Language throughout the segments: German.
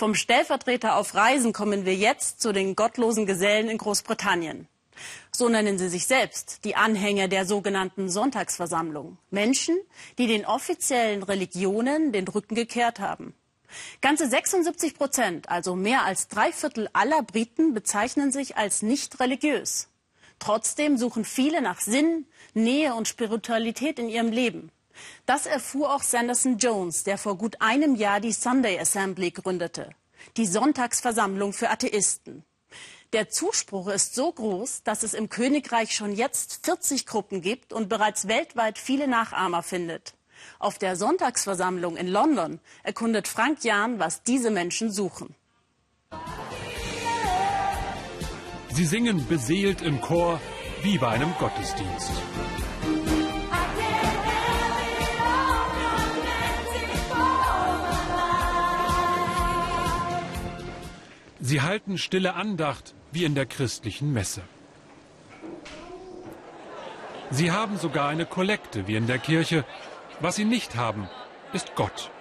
Vom Stellvertreter auf Reisen kommen wir jetzt zu den gottlosen Gesellen in Großbritannien. So nennen sie sich selbst, die Anhänger der sogenannten Sonntagsversammlung. Menschen, die den offiziellen Religionen den Rücken gekehrt haben. Ganze 76 Prozent, also mehr als drei Viertel aller Briten, bezeichnen sich als nicht religiös. Trotzdem suchen viele nach Sinn, Nähe und Spiritualität in ihrem Leben. Das erfuhr auch Sanderson Jones, der vor gut einem Jahr die Sunday Assembly gründete, die Sonntagsversammlung für Atheisten. Der Zuspruch ist so groß, dass es im Königreich schon jetzt 40 Gruppen gibt und bereits weltweit viele Nachahmer findet. Auf der Sonntagsversammlung in London erkundet Frank Jahn, was diese Menschen suchen. Sie singen beseelt im Chor wie bei einem Gottesdienst. Sie halten stille Andacht wie in der christlichen Messe. Sie haben sogar eine Kollekte wie in der Kirche. Was sie nicht haben, ist Gott.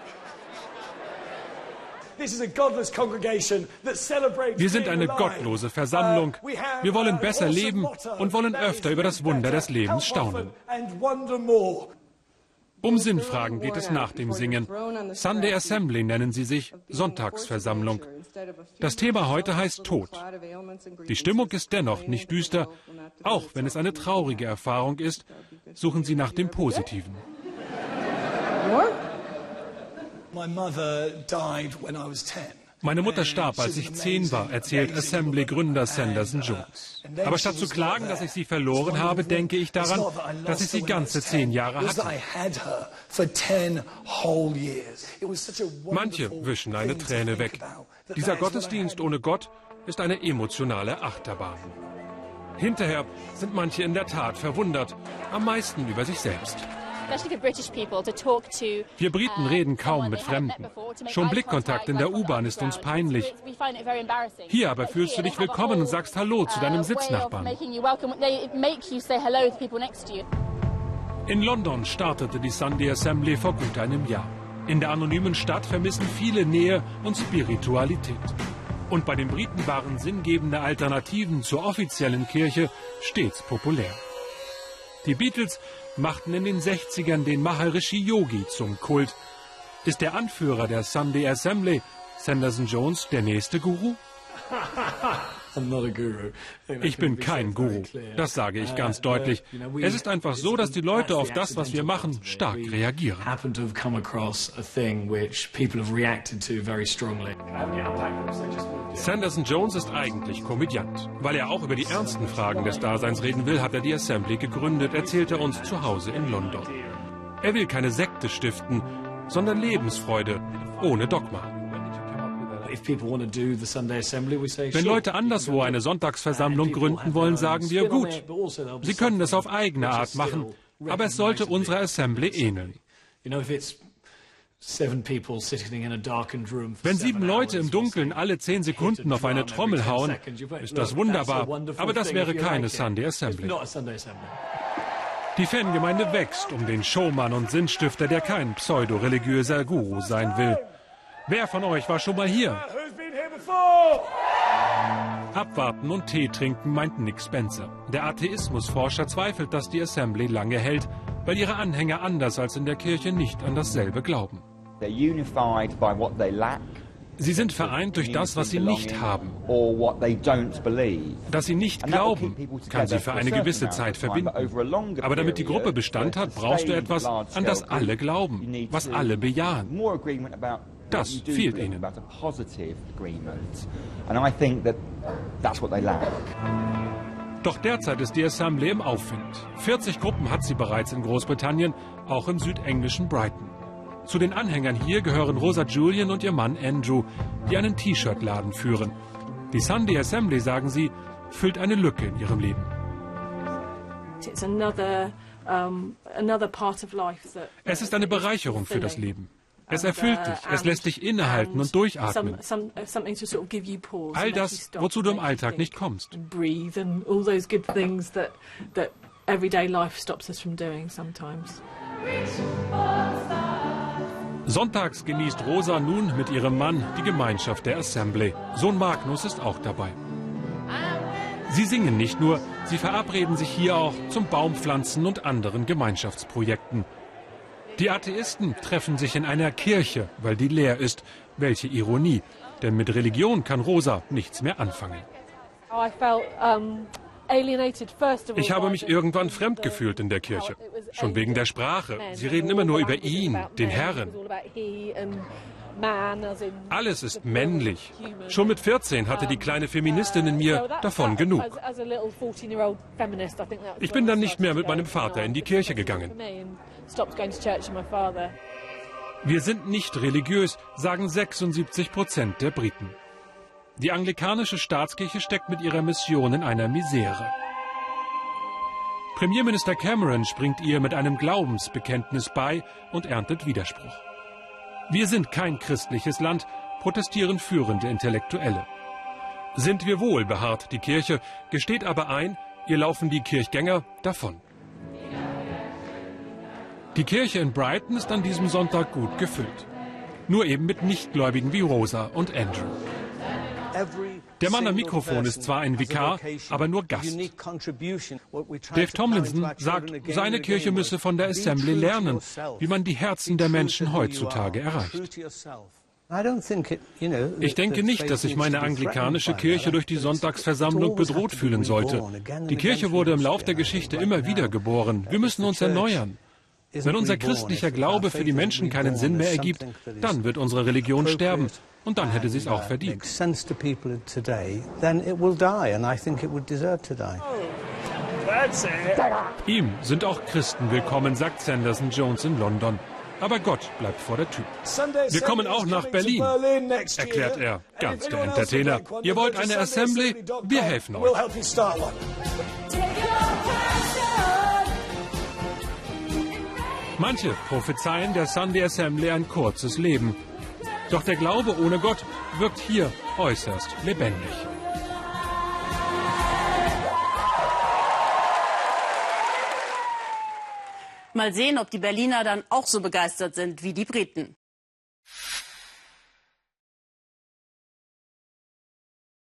Wir sind eine gottlose Versammlung. Wir wollen besser leben und wollen öfter über das Wunder des Lebens staunen. Um Sinnfragen geht es nach dem Singen. Sunday Assembly nennen sie sich, Sonntagsversammlung. Das Thema heute heißt Tod. Die Stimmung ist dennoch nicht düster. Auch wenn es eine traurige Erfahrung ist, suchen sie nach dem Positiven. My mother died when I was 10. Meine Mutter starb, als ich zehn war, erzählt Assembly-Gründer Sanderson Jones. Aber statt zu klagen, dass ich sie verloren habe, denke ich daran, dass ich sie ganze zehn Jahre hatte. Manche wischen eine Träne weg. Dieser Gottesdienst ohne Gott ist eine emotionale Achterbahn. Hinterher sind manche in der Tat verwundert, am meisten über sich selbst. Wir Briten uh, reden kaum mit Fremden. Schon Blickkontakt in der U-Bahn ist uns peinlich. Hier aber fühlst du dich willkommen und sagst Hallo zu deinem uh, Sitznachbarn. In London startete die Sunday Assembly vor gut einem Jahr. In der anonymen Stadt vermissen viele Nähe und Spiritualität. Und bei den Briten waren sinngebende Alternativen zur offiziellen Kirche stets populär. Die Beatles machten in den 60ern den Maharishi Yogi zum Kult. Ist der Anführer der Sunday Assembly, Sanderson Jones, der nächste Guru? Ich bin kein Guru, das sage ich ganz deutlich. Es ist einfach so, dass die Leute auf das, was wir machen, stark reagieren. Sanderson Jones ist eigentlich Komödiant. Weil er auch über die ernsten Fragen des Daseins reden will, hat er die Assembly gegründet, erzählt er uns zu Hause in London. Er will keine Sekte stiften, sondern Lebensfreude ohne Dogma. Wenn Leute anderswo eine Sonntagsversammlung gründen wollen, sagen wir, gut, also sie können es auf eigene Art machen, aber es sollte unserer Assembly ähneln. Wenn sieben Leute im Dunkeln alle zehn Sekunden auf eine Trommel hauen, ist das wunderbar, aber das wäre keine Sunday Assembly. Die Fangemeinde wächst um den Showmann und Sinnstifter, der kein pseudo-religiöser Guru sein will. Wer von euch war schon mal hier? Abwarten und Tee trinken, meint Nick Spencer. Der Atheismusforscher zweifelt, dass die Assembly lange hält, weil ihre Anhänger anders als in der Kirche nicht an dasselbe glauben. Sie sind vereint durch das, was sie nicht haben. Dass sie nicht glauben, kann sie für eine gewisse Zeit verbinden. Aber damit die Gruppe Bestand hat, brauchst du etwas, an das alle glauben, was alle bejahen. Das fehlt ihnen. Doch derzeit ist die Assembly im Aufwind. 40 Gruppen hat sie bereits in Großbritannien, auch im südenglischen Brighton. Zu den Anhängern hier gehören Rosa Julian und ihr Mann Andrew, die einen T-Shirt-Laden führen. Die Sunday Assembly, sagen sie, füllt eine Lücke in ihrem Leben. Es ist eine Bereicherung für das Leben. Es erfüllt dich, es lässt dich innehalten und durchatmen. All das, wozu du im Alltag nicht kommst. Sonntags genießt Rosa nun mit ihrem Mann die Gemeinschaft der Assembly. Sohn Magnus ist auch dabei. Sie singen nicht nur, sie verabreden sich hier auch zum Baumpflanzen und anderen Gemeinschaftsprojekten. Die Atheisten treffen sich in einer Kirche, weil die leer ist. Welche Ironie, denn mit Religion kann Rosa nichts mehr anfangen. Ich habe mich irgendwann fremd gefühlt in der Kirche. Schon wegen der Sprache. Sie reden immer nur über ihn, den Herren. Alles ist männlich. Schon mit 14 hatte die kleine Feministin in mir davon genug. Ich bin dann nicht mehr mit meinem Vater in die Kirche gegangen. Wir sind nicht religiös, sagen 76 Prozent der Briten. Die anglikanische Staatskirche steckt mit ihrer Mission in einer Misere. Premierminister Cameron springt ihr mit einem Glaubensbekenntnis bei und erntet Widerspruch. Wir sind kein christliches Land, protestieren führende Intellektuelle. Sind wir wohl, beharrt die Kirche, gesteht aber ein, ihr laufen die Kirchgänger davon. Die Kirche in Brighton ist an diesem Sonntag gut gefüllt. Nur eben mit Nichtgläubigen wie Rosa und Andrew. Der Mann am Mikrofon ist zwar ein Vikar, aber nur Gast. Dave Tomlinson sagt, seine Kirche müsse von der Assembly lernen, wie man die Herzen der Menschen heutzutage erreicht. Ich denke nicht, dass sich meine anglikanische Kirche durch die Sonntagsversammlung bedroht fühlen sollte. Die Kirche wurde im Lauf der Geschichte immer wieder geboren. Wir müssen uns erneuern. Wenn unser christlicher Glaube für die Menschen keinen Sinn mehr ergibt, dann wird unsere Religion sterben. Und dann hätte sie es auch verdient. Ihm sind auch Christen willkommen, sagt Sanderson Jones in London. Aber Gott bleibt vor der Tür. Wir kommen auch nach Berlin, erklärt er, ganz der Entertainer. Ihr wollt eine Assembly? Wir helfen euch. Manche prophezeien der Sunday Assembly ein kurzes Leben. Doch der Glaube ohne Gott wirkt hier äußerst lebendig. Mal sehen, ob die Berliner dann auch so begeistert sind wie die Briten.